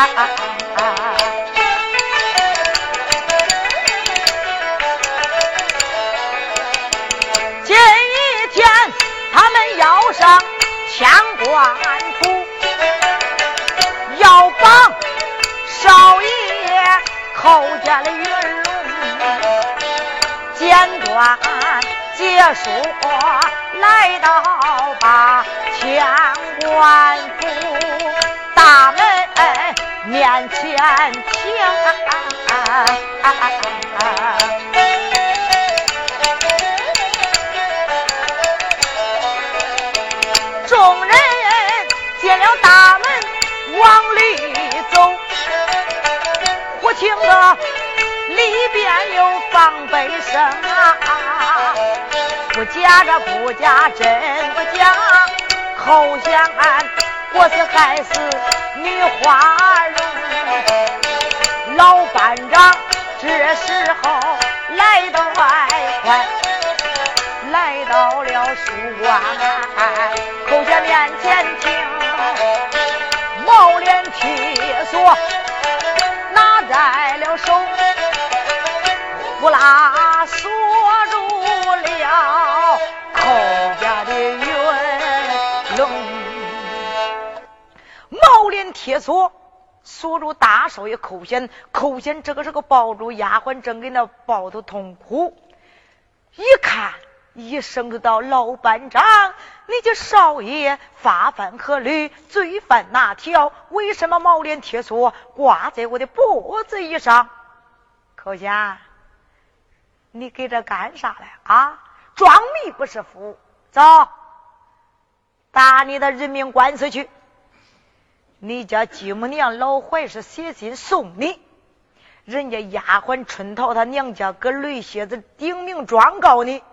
今天他们要上千官府要绑少爷叩见了云龙简短结束来到把千官府大门面前停，众人进了大门往里走，忽听得里边有放悲声啊！不假这不假真不假，口想我是害死女花。老班长这时候来到外关，来到了书馆，口下面前听，毛脸铁锁拿在了手，呼啦锁住了口家的云龙，毛脸。铁锁锁住大少爷寇贤，寇贤这个时候抱住丫鬟，正给那抱头痛哭。一看，一声道：“老班长，你这少爷发犯何律？罪犯哪条？为什么毛脸铁锁挂在我的脖子以上？”寇贤，你给这干啥来啊？装迷不是福，走，打你的人命官司去。你家继母娘老怀是写信送你，人家丫鬟春桃她娘家搁雷蝎子顶名状告你，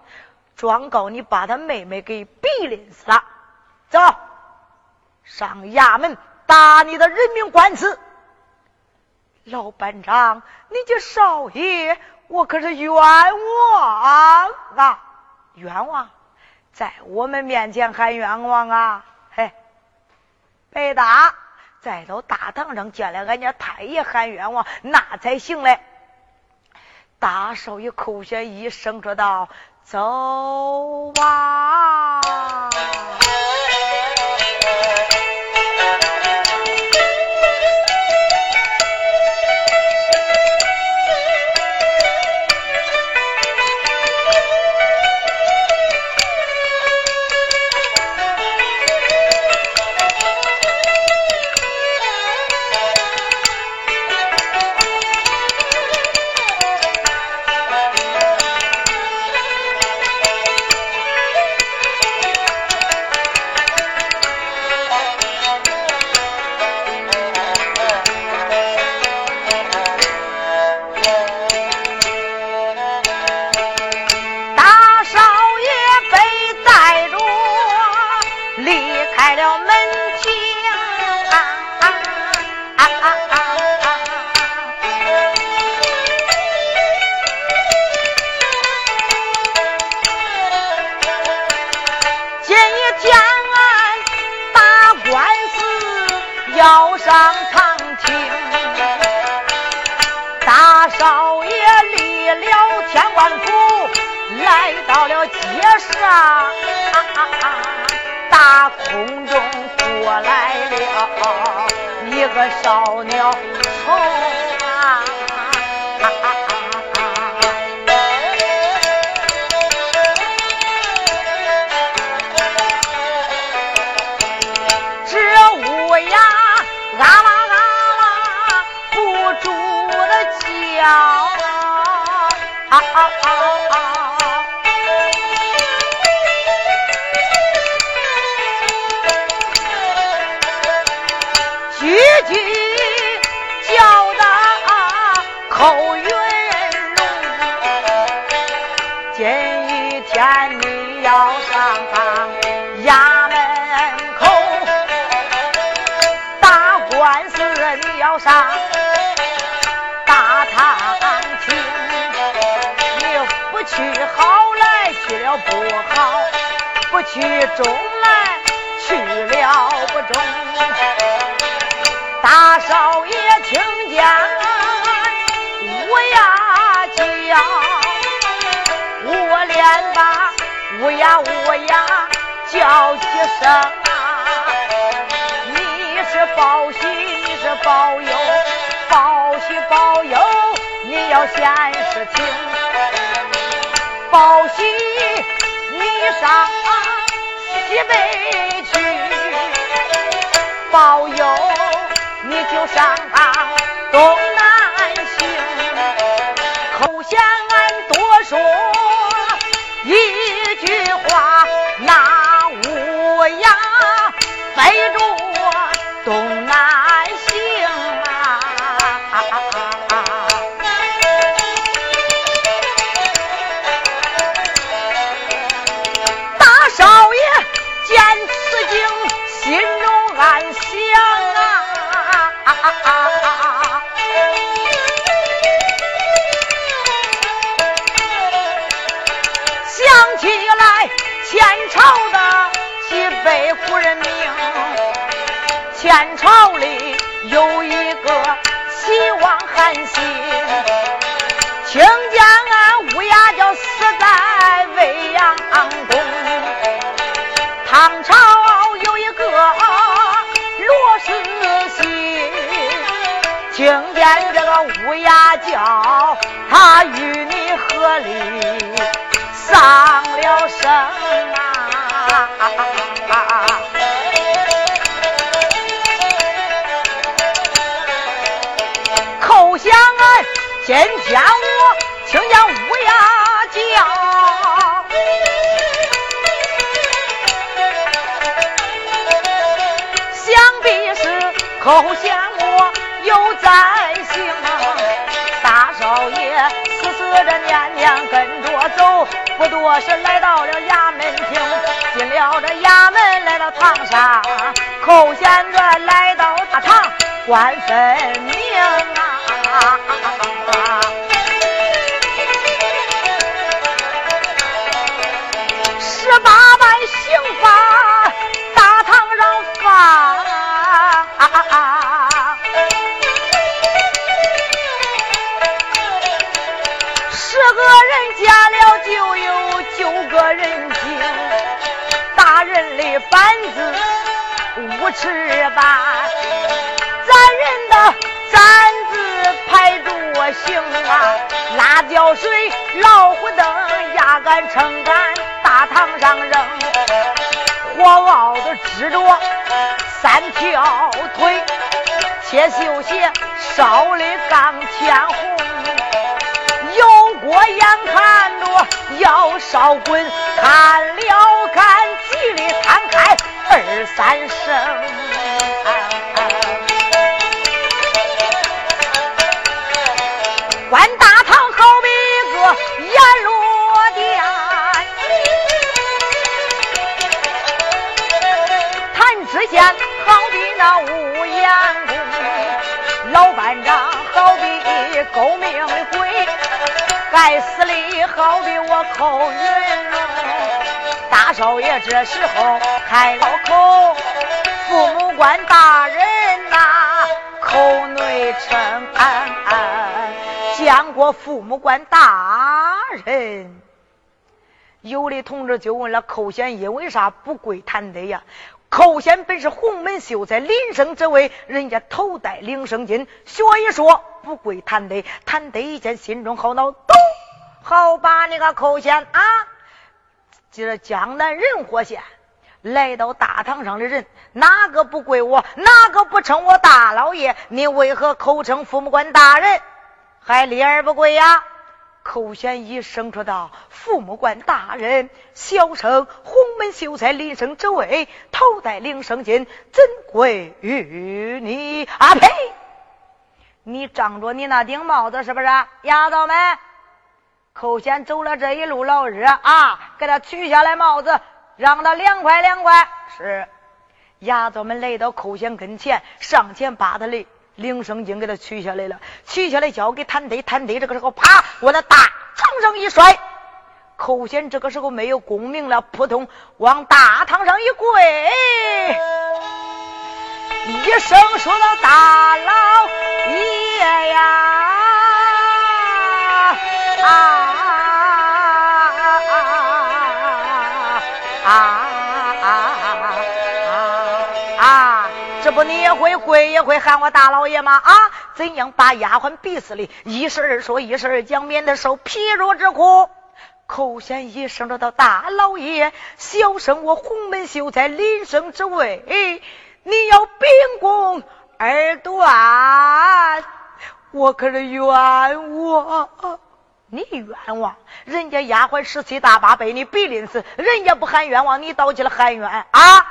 状告你把他妹妹给逼临死了。走上衙门打你的人命官司。老班长，你这少爷我可是冤枉啊！冤枉，在我们面前还冤枉啊！嘿，白搭。带到大堂上见了俺家太爷喊冤枉，那才行嘞。大少爷寇贤一声说道：“走吧。”去了不中。大少爷听见乌鸦叫，我连把乌鸦乌鸦叫几声！你是报喜，你是报忧，报喜报忧，你要先是听。报喜，你上西北去，保佑。你就上当东南行，口嫌俺多说一燕朝里有一个齐王韩信，听见俺乌鸦叫死在未央宫，唐朝有一个罗世信，听见这个乌鸦叫，他与你合力。今天我听见乌鸦叫，想必是口想我有在心啊！大少爷死死的念念跟着走。不多时，来到了衙门厅，进了这衙门，来到堂上，寇贤子来到大堂，官分明的板子五尺半，咱人的簪子排着我行啊，辣椒水、老虎灯、压杆、撑杆，大堂上扔，火熬子支着三条腿，铁绣鞋烧的钢天红。油锅眼看着要烧滚，看了看嘴里摊开二三声。关大堂好比一个阎罗殿，谈知县好比那乌烟宫，老班长好比勾命的鬼。该死的，好比我寇云。大少爷这时候开了口：“父母官大人呐，口内称安安。见过父母官大人。”有的同志就问了：“寇贤因为啥不跪谈得呀？”寇贤本是洪门秀才，临生之位，人家头戴领生金，所以说不跪谈得。谈得一见，心中好恼，咚，好把那个寇贤啊，就是江南人和县来到大堂上的人，哪个不跪我？哪个不称我大老爷？你为何口称父母官大人，还立而不跪呀？寇贤一声说道：“父母官大人，小生洪门秀才，临生之位，头戴领生金，怎跪于你？啊呸！你仗着你那顶帽子是不是？丫头们，寇贤走了这一路老热啊，给他取下来帽子，让他凉快凉快。是，丫头们来到寇贤跟前，上前把他的铃声巾给他取下来了，取下来交给谭德，谭德这个时候啪往那大床上一摔。寇贤这个时候没有功名了，扑通往大堂上一跪，一声说到：“大老爷呀，会喊我大老爷吗？啊，怎样把丫鬟逼死的？一时二说，一时二讲，免得受皮肉之苦。”寇贤一声的道：“大老爷，小生我洪门秀才临生之位，你要秉公而断，我可是冤枉。你冤枉？人家丫鬟十七大八被你逼临死，人家不喊冤枉，你倒起来喊冤啊！”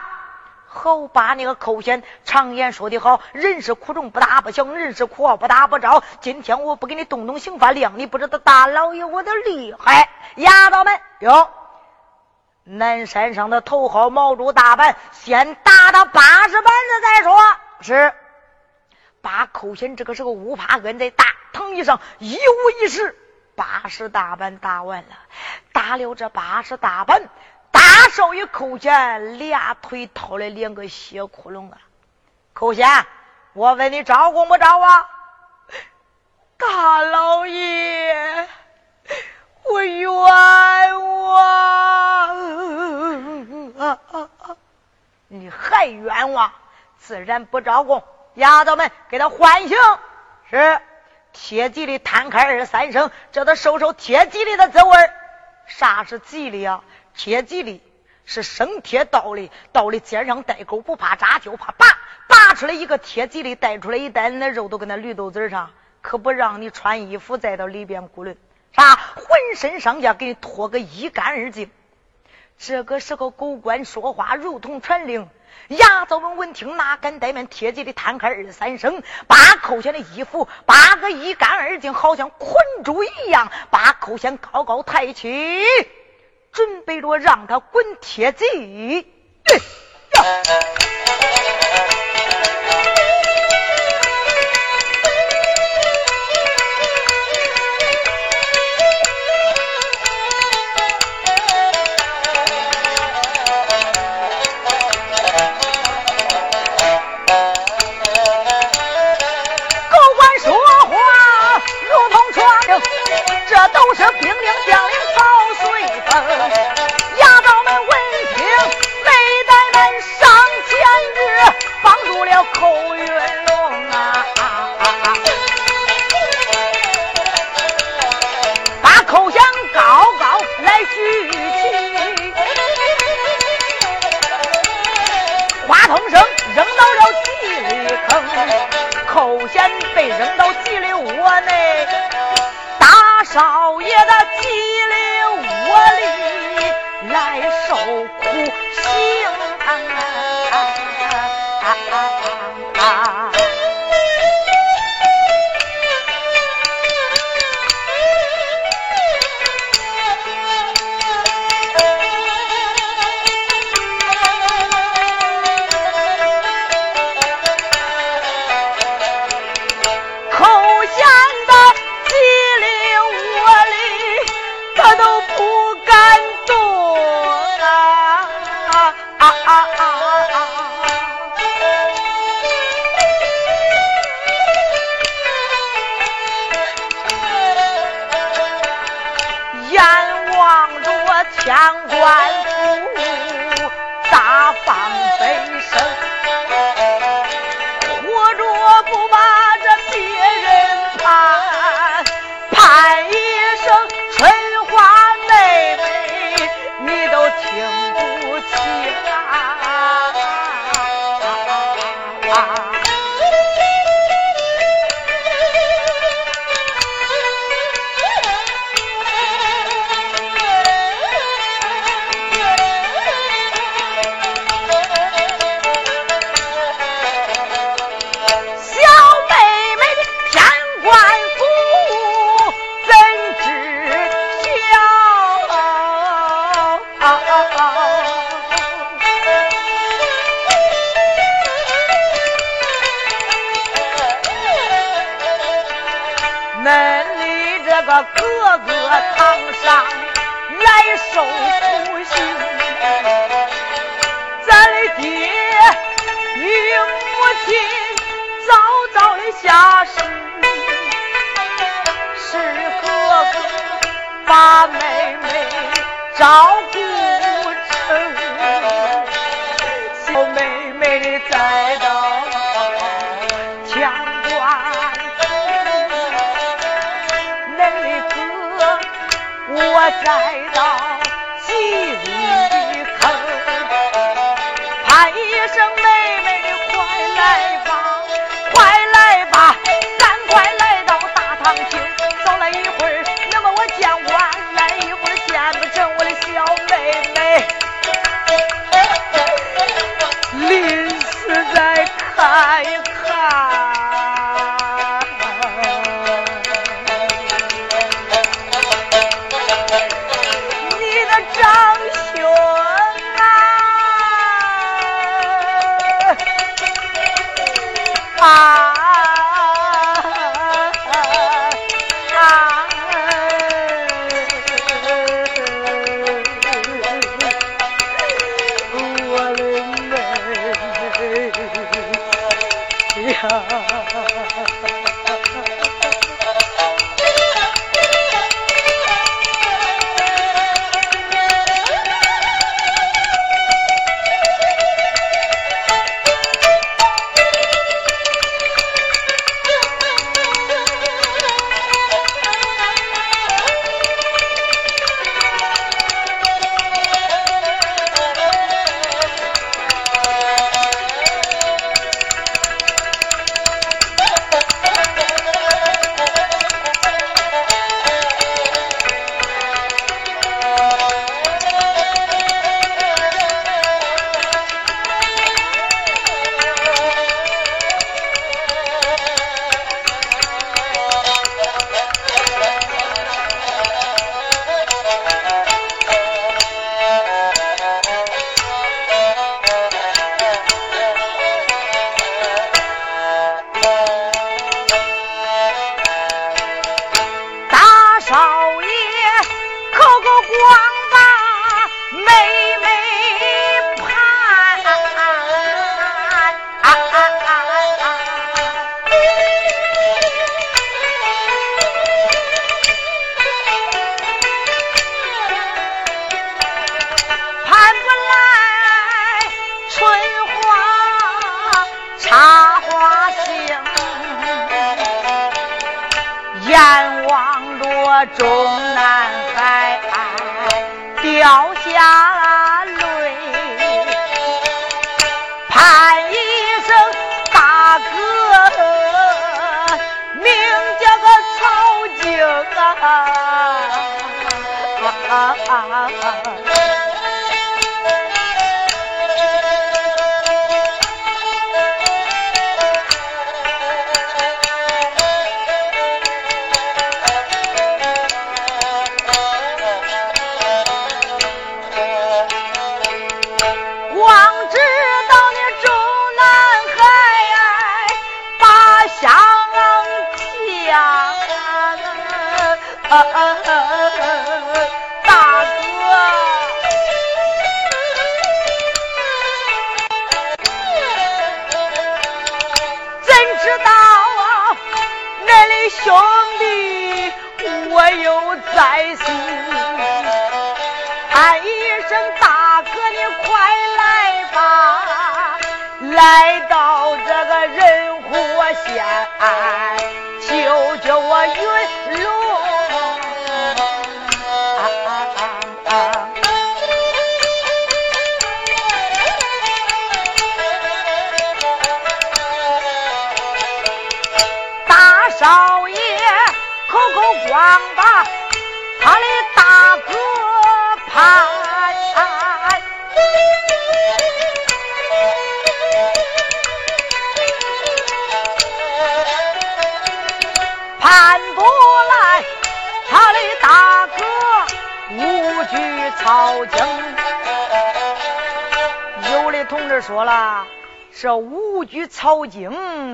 好把那个寇贤常言说的好，人是苦中不打不小，人是苦不打不着。今天我不给你动动刑法，谅你不知道大老爷我的厉害。丫头们哟，南山上的头号毛主大板，先打他八十板子再说。是，把寇贤这个时候乌趴跟在大藤椅上，一五一十八十大板打完了，打了这八十大板。大少爷寇贤俩腿掏了两个血窟窿啊！寇贤，我问你招供不招啊？大老爷，我冤枉啊！你还冤枉？自然不招供。丫头们，给他唤醒。是贴吉利，摊开二三声，叫他受受贴吉利的滋味啥是吉利啊？贴吉利是生铁刀的，刀的尖上带钩，不怕扎，就怕拔。拔出来一个贴吉利，带出来一袋，那肉都跟那绿豆子上，可不让你穿衣服再到里边咕轮。啥？浑身上下给你脱个一干二净。这个时候，狗官说话如同传令。牙枣们闻听，哪敢怠慢？贴吉利摊开二三声，把扣下的衣服扒个一干二净，好像捆住一样，把扣先高高抬起。准备着让他滚铁贼。别的鸡。妹妹照顾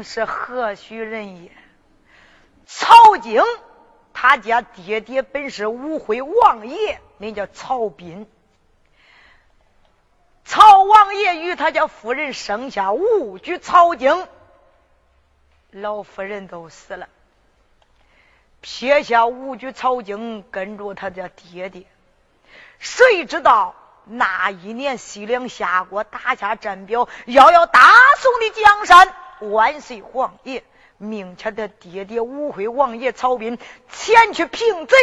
是何许人也？曹晶，他家爹爹本是武辉王爷，名叫曹彬。曹王爷与他家夫人生下武举曹景，老夫人都死了，撇下武举曹景跟着他家爹爹。谁知道那一年西凉下国打下战表，要要大宋的江山，万岁皇爷命他的爹爹武辉王爷曹彬前去平贼。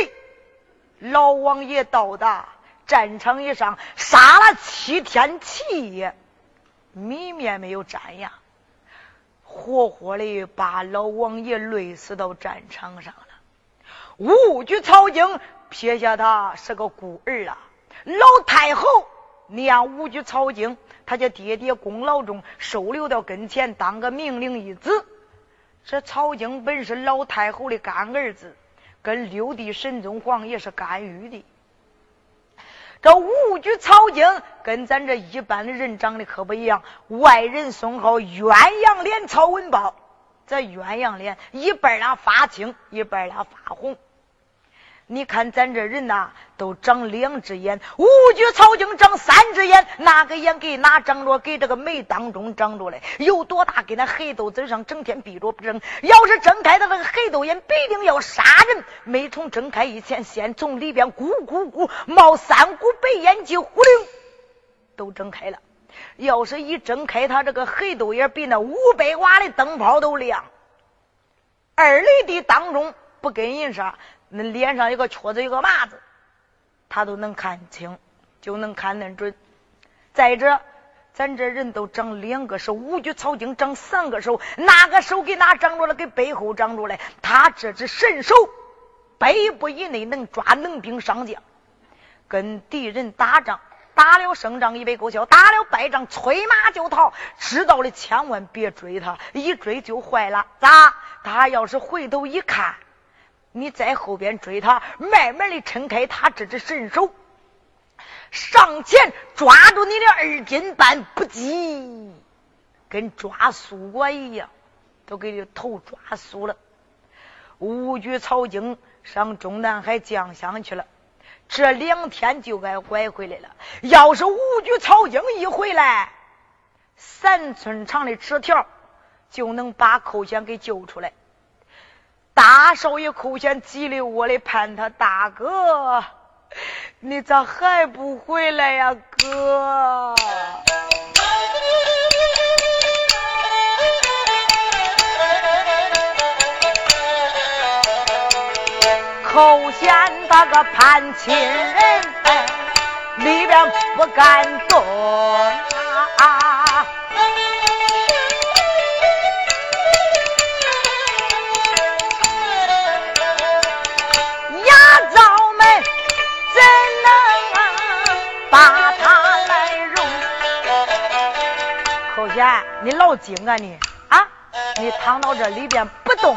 老王爷到达。战场以上杀了七天七夜，米面没有沾呀，活活的把老王爷累死到战场上了。武举曹景撇下他是个孤儿啊，老太后念武举曹景，他家爹爹功劳重，收留到跟前当个命令一子。这曹景本是老太后的干儿子，跟六弟神宗皇爷是干预的。这武举曹景跟咱这一般的人长得可不一样，外人送号鸳鸯脸曹文豹，这鸳鸯脸一半俩发青，一半俩发红。你看咱这人呐，都长两只眼，武举曹景长三只眼，哪个眼给哪长着？给这个眉当中长着嘞，有多大？给那黑豆子上整天闭着不睁。要是睁开他那个黑豆眼，必定要杀人。没从睁开以前，先从里边咕咕咕冒三股白烟气，呼灵都睁开了。要是一睁开，他这个黑豆眼比那五百瓦的灯泡都亮。二里地当中不跟人说。那脸上有个缺子，有个麻子，他都能看清，就能看恁准。再者，咱这人都长两个手，五举草经长三个手，哪个手给哪长着了？给背后长着嘞。他这只神手，百步以内能抓能兵上将，跟敌人打仗，打了胜仗以为够效，打了败仗催马就逃。知道了，千万别追他，一追就坏了。咋？他要是回头一看。你在后边追他，慢慢的撑开他这只神手，上前抓住你的二斤半，不急，跟抓苏果一样，都给你头抓酥了。五举曹京上中南海降香去了，这两天就该拐回来了。要是五举曹京一回来，三寸长的纸条就能把寇贤给救出来。大少爷寇贤急里窝里盼他大哥，你咋还不回来呀，哥？寇贤他个盼亲人，里边不敢动啊。你老精啊你啊！你躺到这里边不动，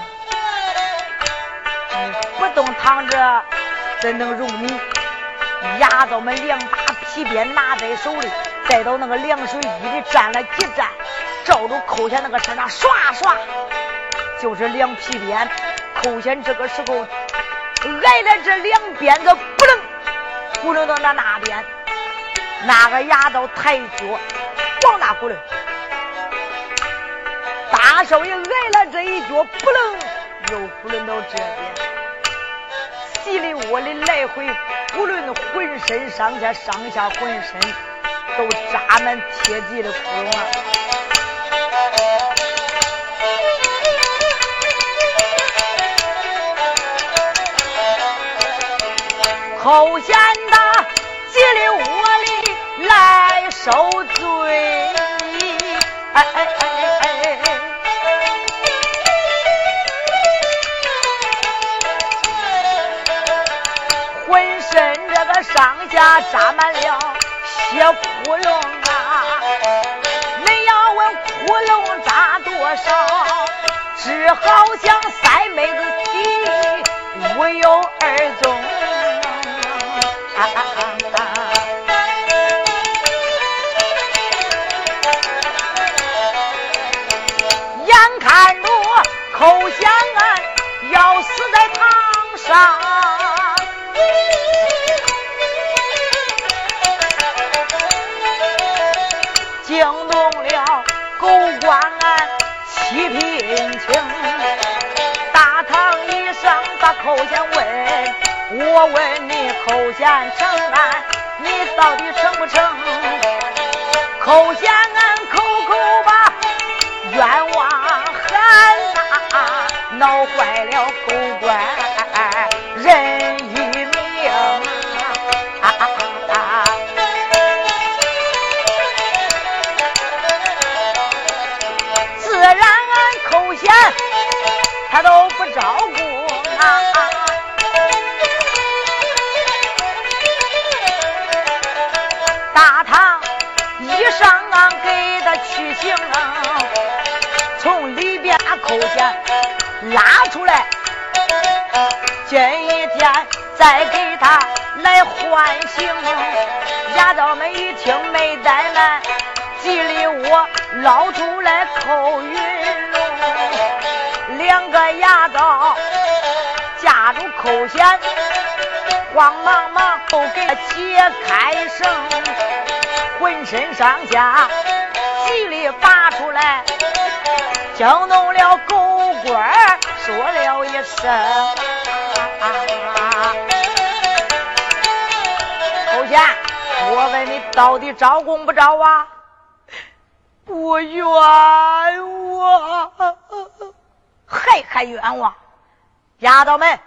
你不动躺着怎能容你？压到我们两把皮鞭拿在手里，再到那个凉水衣里站了几站，照着扣下那个身上刷刷，就是两皮鞭。扣下这个时候挨了这两鞭子，不能不能到那那边，那个牙刀抬脚往哪咕噜？大少爷挨了这一脚，不能又不轮到这边，稀里窝里来回不论浑身上下上下浑身都扎满铁骑的窟窿啊！后贤的稀里窝里来受罪，哎哎！上下扎满了血窟窿啊！你要问窟窿扎多少，只好像三妹子体无有上把寇贤问，我问你寇贤成案，你到底成不成？寇贤俺口口把冤枉喊呐，闹坏了狗官人一命。自然俺寇贤他都他取刑，从里边扣弦拉出来，今一天再给他来换刑。衙道们一听没怠慢，急里我捞出来扣云龙，两个衙道架住扣弦。慌忙忙都给他解开绳，浑身上下里拔出来，惊动了狗官说了一声：“寇贤，我问你到底招供不招啊？”不冤枉，还还冤枉，丫头们。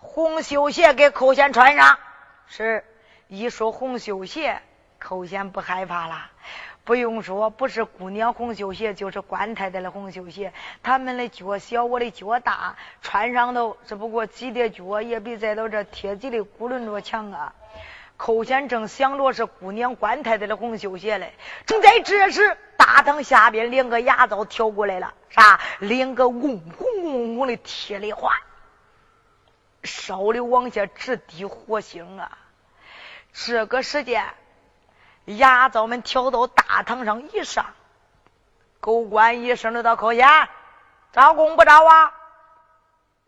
红绣鞋给寇贤穿上，是一说红绣鞋，寇贤不害怕了。不用说，不是姑娘红绣鞋，就是官太太的红绣鞋。他们的脚小，我的脚大，穿上头只不过挤的脚，也比在到这贴挤的骨轮着强啊。寇贤正想着是姑娘官太太的红绣鞋嘞，正在这时，大堂下边两个牙皂跳过来了，啥？两个嗡嗡嗡嗡的铁梨花。烧的往下直滴火星啊！这个时间，牙皂们跳到大堂上一上，狗官一声的到口前，招供不招啊？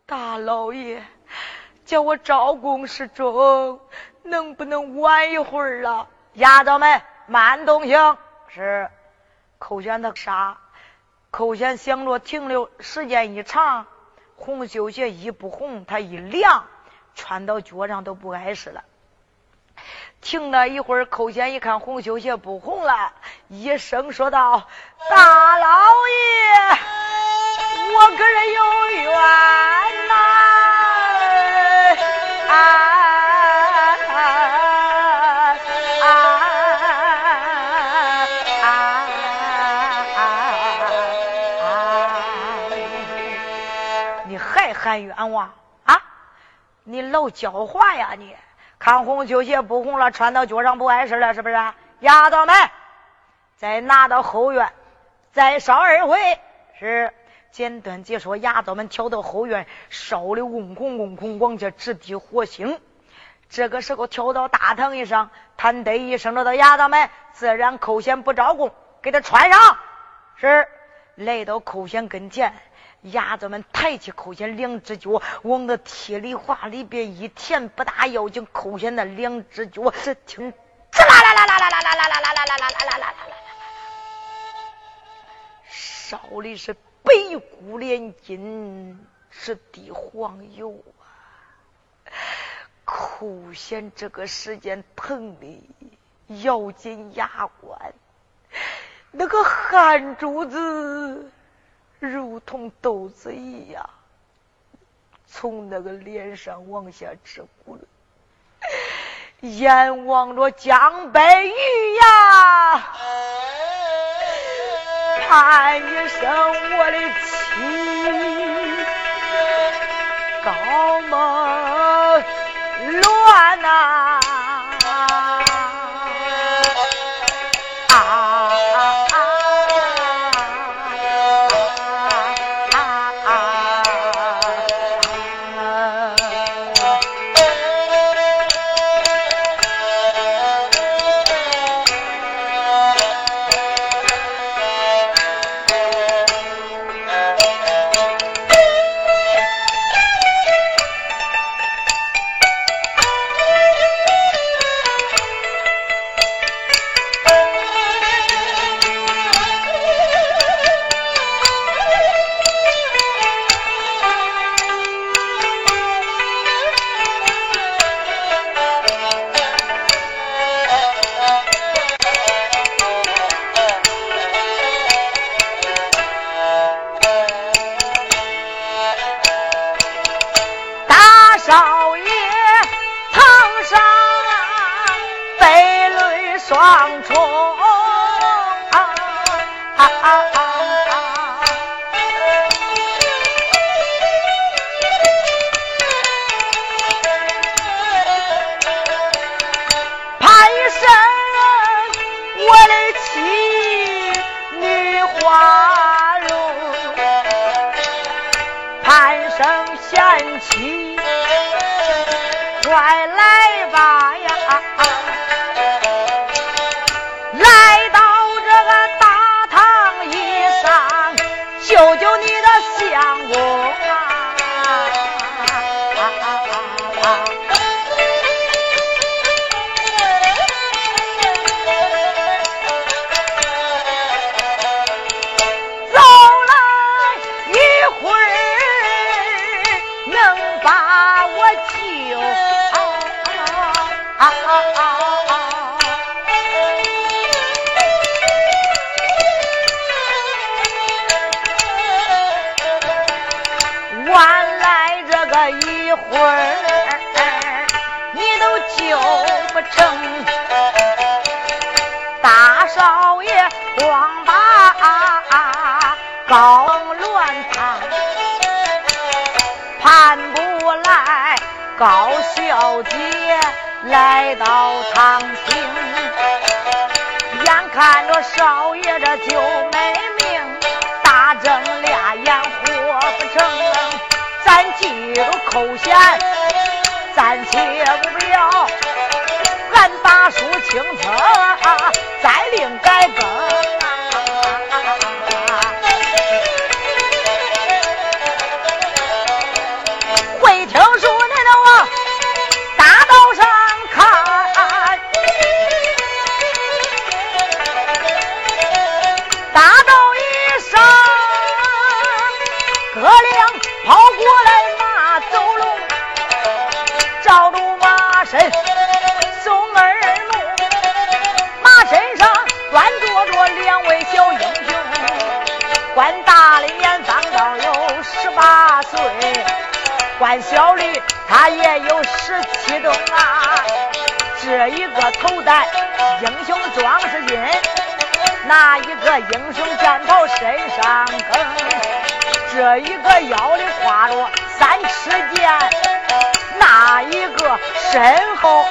大老爷，叫我招供是中，能不能晚一会儿啊？牙皂们慢动行。是，寇选他杀，寇选想着停留时间一长。红绣鞋一不红，它一凉，穿到脚上都不碍事了。停了一会儿，寇贤一看红绣鞋不红了，一声说道：“大老爷，我个人有冤呐！”啊喊冤枉啊！你老狡猾呀！你看红球鞋不红了，穿到脚上不碍事了，是不是？丫头们，再拿到后院，再烧二回。是简短解说，丫头们跳到后院，烧的嗡空嗡空，往下直滴火星。这个时候跳到大堂一上，叹得一声，说道：“丫头们，自然寇贤不招供，给他穿上。”是来到寇贤跟前。丫头们抬起寇贤两只脚，往那铁里花里边一填，不大要紧。寇贤那两只脚，只听吱啦啦啦啦啦啦啦啦啦啦啦啦啦啦啦啦啦，烧的是白骨连筋，是滴黄油啊！寇贤这个时间疼的咬紧牙关，那个汗珠子。如同豆子一样，从那个脸上往下直滚，眼望着江北玉呀，喊一声我的妻，高梦姐来到堂厅，眼看着少爷这就没命，大睁俩眼活不成。咱记住口弦，暂且不要，俺打书清册，关小丽，他也有十七中啊。这一个头戴英雄装饰巾，那一个英雄战袍身上更，这一个腰里挎着三尺剑，那一个身后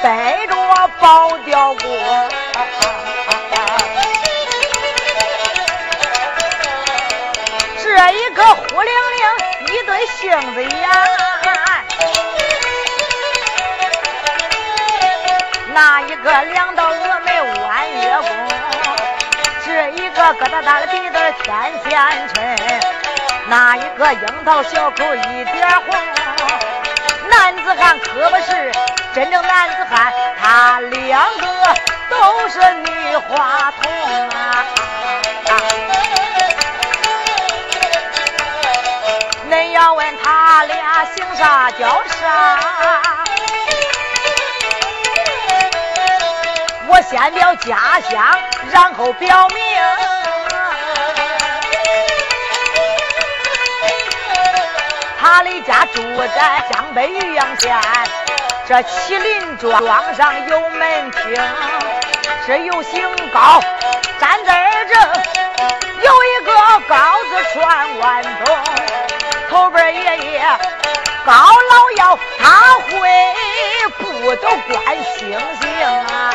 背着宝雕锅。这一个忽灵灵。一对杏子呀，那一个两道峨眉弯月宫，这一个疙瘩瘩的鼻子天天抻，那一个樱桃小口一点红，男子汉可不是真正男子汉，他两个都是女花童啊。恁要问他俩姓啥叫啥？我先表家乡，然后表明。他的家住在江北渔阳县，这麒麟庄庄上有门厅，这有姓高，站在这有一个高字传万冬。后边爷爷高老幺，他会不都观星星啊？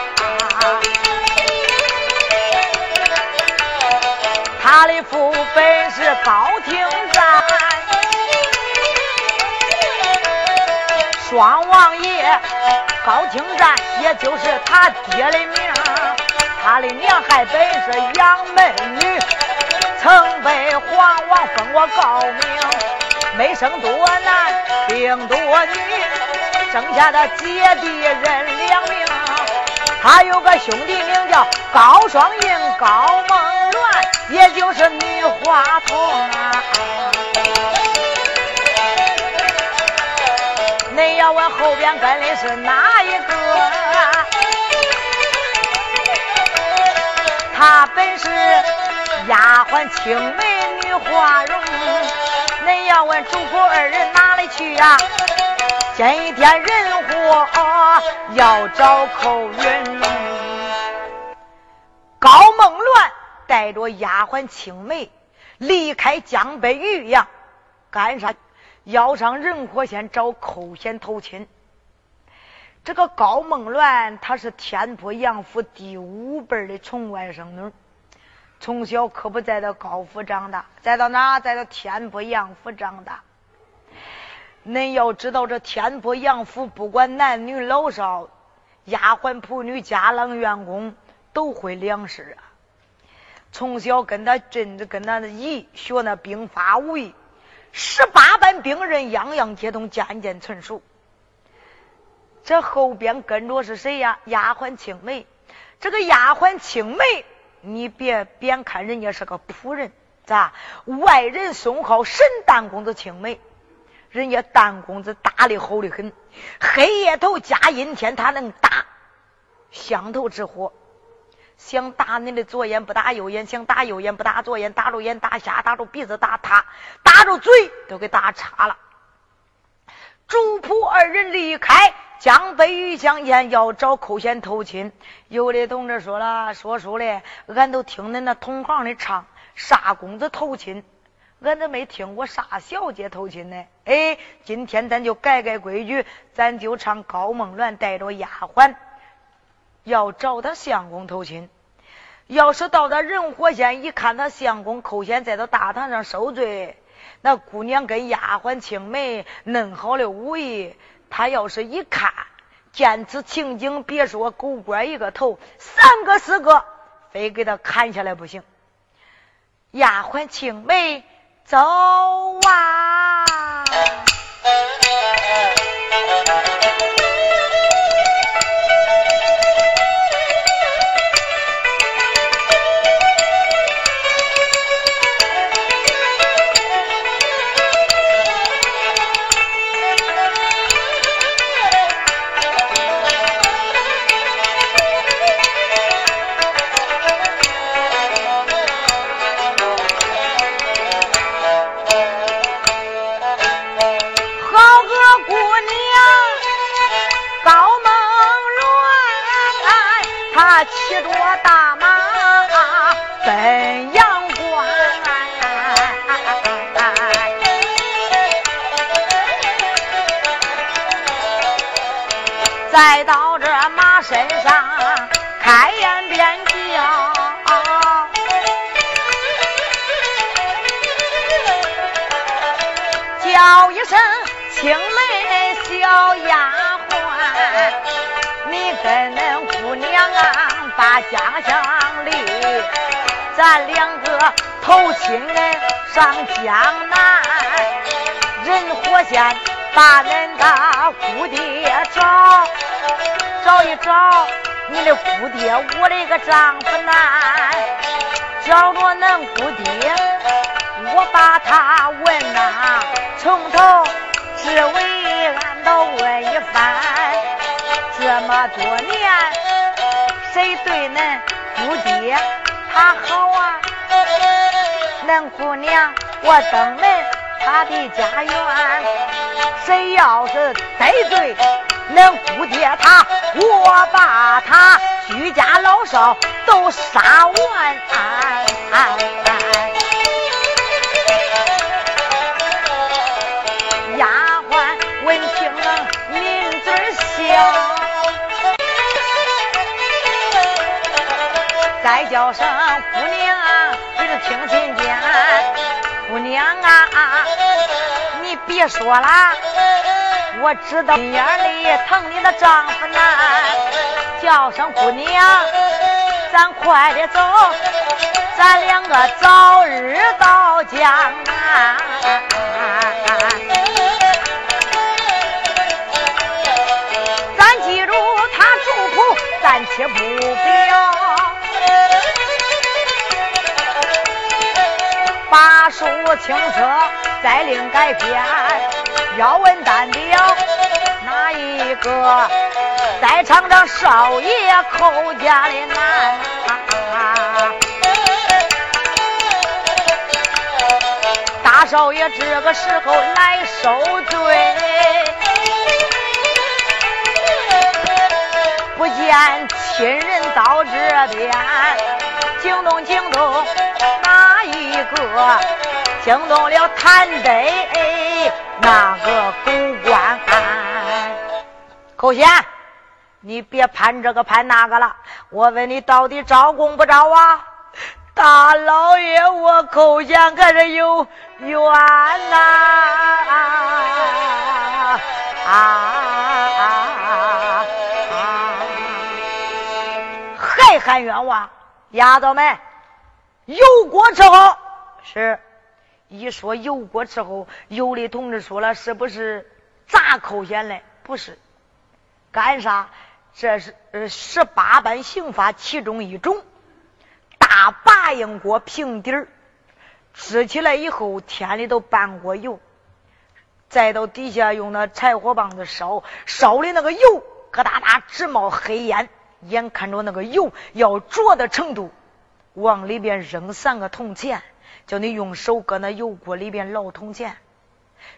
他的父本是高廷赞，双王爷高廷赞，也就是他爹的名。他的娘还本是杨门女，曾被皇王封过高明。没生多男，病多女，生下的姐弟人两名。他有个兄弟名叫高双英、高梦鸾，也就是女花童啊。恁要问后边跟的是哪一个？他本是丫鬟青梅女花容。恁要问主仆二人哪里去呀？今天人活要找寇云龙。高梦鸾带着丫鬟青梅离开江北渔阳，赶上要上仁和县找寇贤投亲。这个高梦鸾，他是天波杨府第五辈的重外甥女，从小可不在到高府长大，在到哪？在到天波杨府长大。恁要知道，这天波杨府不管男女老少，丫鬟仆女、家郎员工都会两式啊。从小跟他真跟他姨学那兵法武艺，十八般兵刃样样皆通，渐渐纯熟。这后边跟着是谁呀？丫鬟青梅。这个丫鬟青梅，你别别看人家是个仆人，咋？外人送号神旦公子青梅，人家旦公子打的好的很。黑夜头加阴天，他能打相头之火。想打你的左眼不打右眼，想打右眼不打左眼，打着眼打瞎，打着鼻子打塌，打着嘴都给打岔了。主仆二人离开。江北渔江县要找寇贤投亲，有的同志说了，说书的，俺都听恁那同行的唱啥公子投亲，俺都没听过啥小姐投亲呢。哎，今天咱就改改规矩，咱就唱高梦鸾带着丫鬟要找他相公投亲。要是到了仁和县，一看他相公寇贤在他大堂上受罪，那姑娘跟丫鬟青梅弄好了武艺。他要是一看见此情景，别说狗官一个头，三个四个，非给他砍下来不行。丫鬟青梅，走啊！小丫鬟，你跟恁姑娘啊把家乡离，咱两个投亲上江南，人和县把恁的姑爹找。找一找你的姑爹，我的个丈夫难。找着恁姑爹，我把他问呐，从头只为俺都问一番。这么多年，谁对恁姑爹他好啊？恁姑娘，我登门他的家园，谁要是得罪？恁姑爹他，我把他居家老少都杀完。闻听抿嘴笑，再叫声姑娘，你是听亲见，姑娘啊，你别说了。我知道心眼里疼你的丈夫难，叫声姑娘，咱快点走，咱两个早日到江南。且不表，把书清册再另改编。要问单了哪一个在场的少爷寇家的男？大少爷这个时候来受罪，不见亲人到这边。惊动惊动哪一个？惊动了谭得那个狗官。寇贤，你别攀这个攀那个了。我问你，到底招供不招啊？大老爷，我寇贤可是有冤呐！还喊冤枉？丫头们，油锅之后是一说油锅之后，有的同志说了，是不是砸寇贤嘞？不是，干啥？这是呃十八般刑法其中一种，大拔营锅平底儿支起来以后，天里头半锅油，再到底下用那柴火棒子烧，烧的那个油咯哒哒直冒黑烟。眼看着那个油要着的程度，往里边扔三个铜钱，叫你用手搁那油锅里边捞铜钱，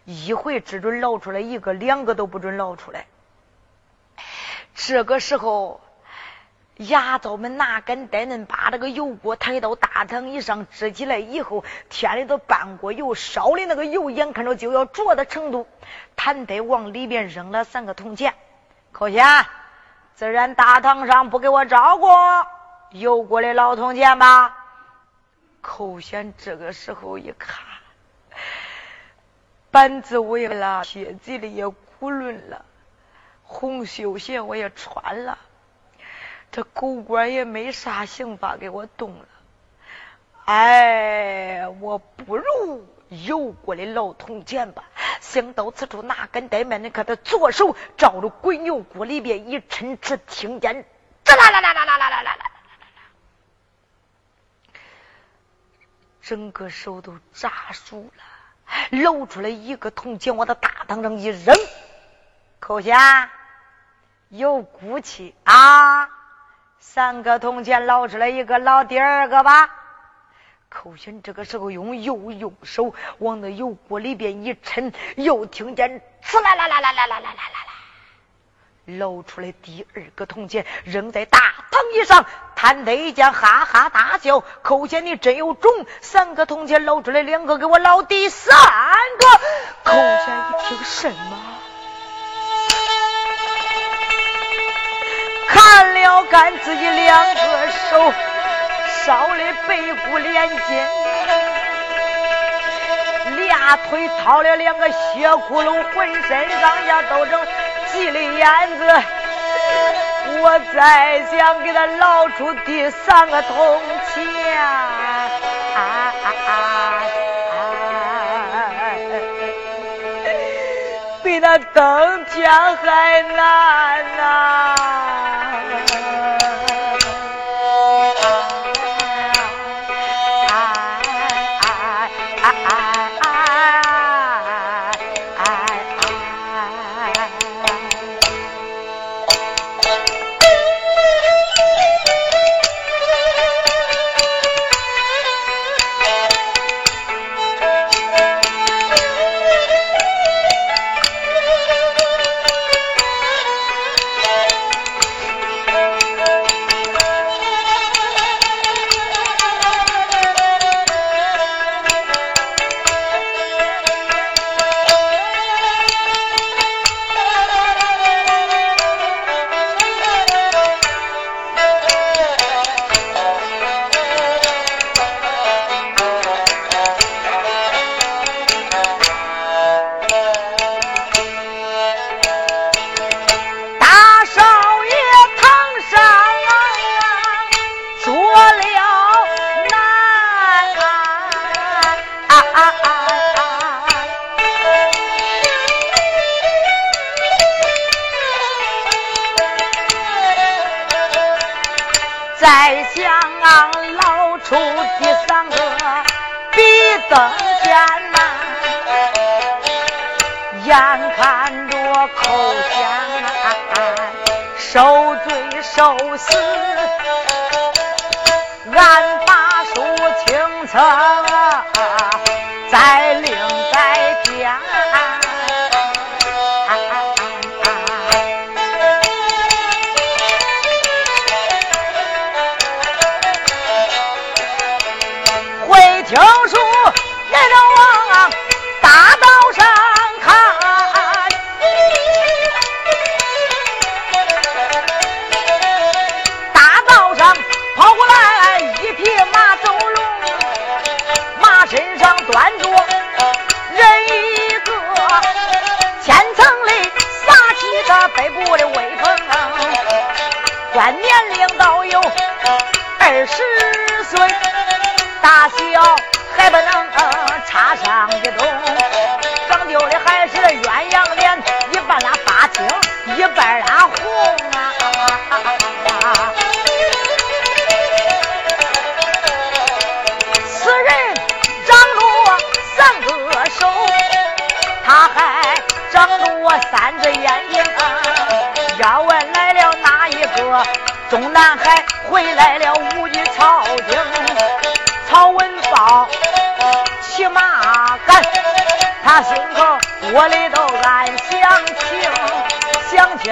一回只准捞出来一个，两个都不准捞出来。这个时候，牙刀们拿根带恁把这个油锅抬到大堂以上支起来以后，天里头半锅油烧的那个油，眼看着就要着的程度，谭得往里边扔了三个铜钱，扣下。自然大堂上不给我招过油锅的老铜钱吧？寇贤这个时候一看，板子我也了，铁子里也咕伦了，红绣鞋我也穿了，这狗官也没啥刑法给我动了。哎，我不如油锅的老铜钱吧。想到此处，拿根带面的，可他左手照着鬼牛锅里边一抻，只听见吱啦啦啦啦啦啦啦啦，整个手都炸熟了，露出来一个铜钱，往他大堂上一扔，扣下，有骨气啊！三个铜钱捞出来一个，捞第二个吧。寇贤这个时候用右右手往那油锅里边一抻，又听见呲啦啦啦啦啦啦啦啦啦，捞出来第二个铜钱，扔在大堂椅上。谭德一见，哈哈大笑：“寇贤，你真有种！三个铜钱捞出来，两个给我捞第三个。”寇贤一听什么？看了看自己两个手。烧的背骨连筋，俩腿掏了两个血窟窿，浑身上下都成鸡的眼子。我再想给他捞出第三个铜钱，啊啊啊啊比那登天还难呐！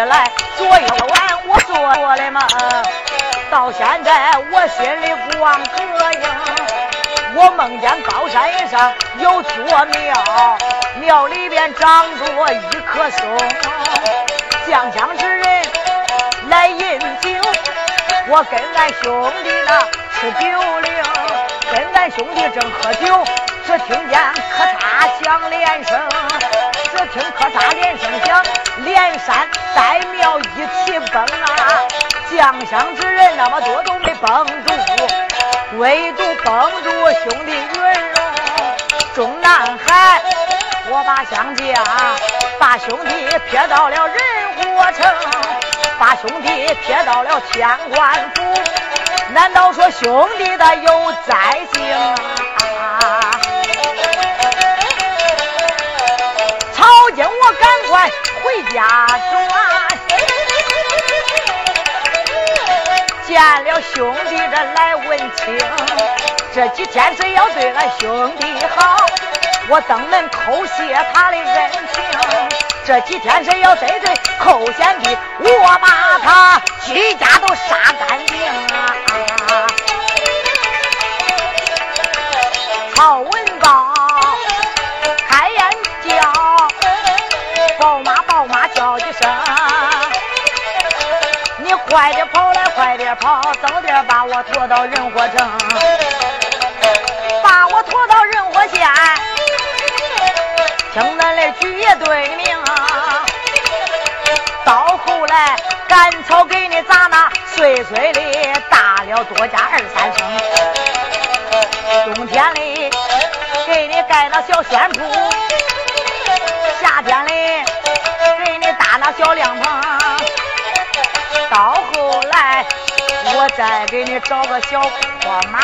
来昨夜晚我做过的梦，到现在我心里不忘膈应。我梦见高山上有座庙，庙里边长着一棵松。将相之人来饮酒，我跟俺兄弟那吃酒令，跟俺兄弟正喝酒，只听见咔嚓响连声，听咔嚓连声响，连山带庙一起崩啊！将相之人那么多都没崩住。唯独崩住兄弟云龙中南海，我把相家把兄弟撇到了人和城，把兄弟撇到了天官府。难道说兄弟的有灾星回家转。见了兄弟这来问清，这几天谁要对俺兄弟好，我登门叩谢他的恩情。这几天谁要得罪寇贤弟，我把他几家都杀干净啊！曹文快点跑，早点把我拖到仁和城，把我拖到仁和县，听咱的举对名。到后来赶草给你砸那碎碎的，大了多加二三升。冬天里给你盖那小仙铺，夏天里给你搭那小凉棚。到后，再给你找个小破马。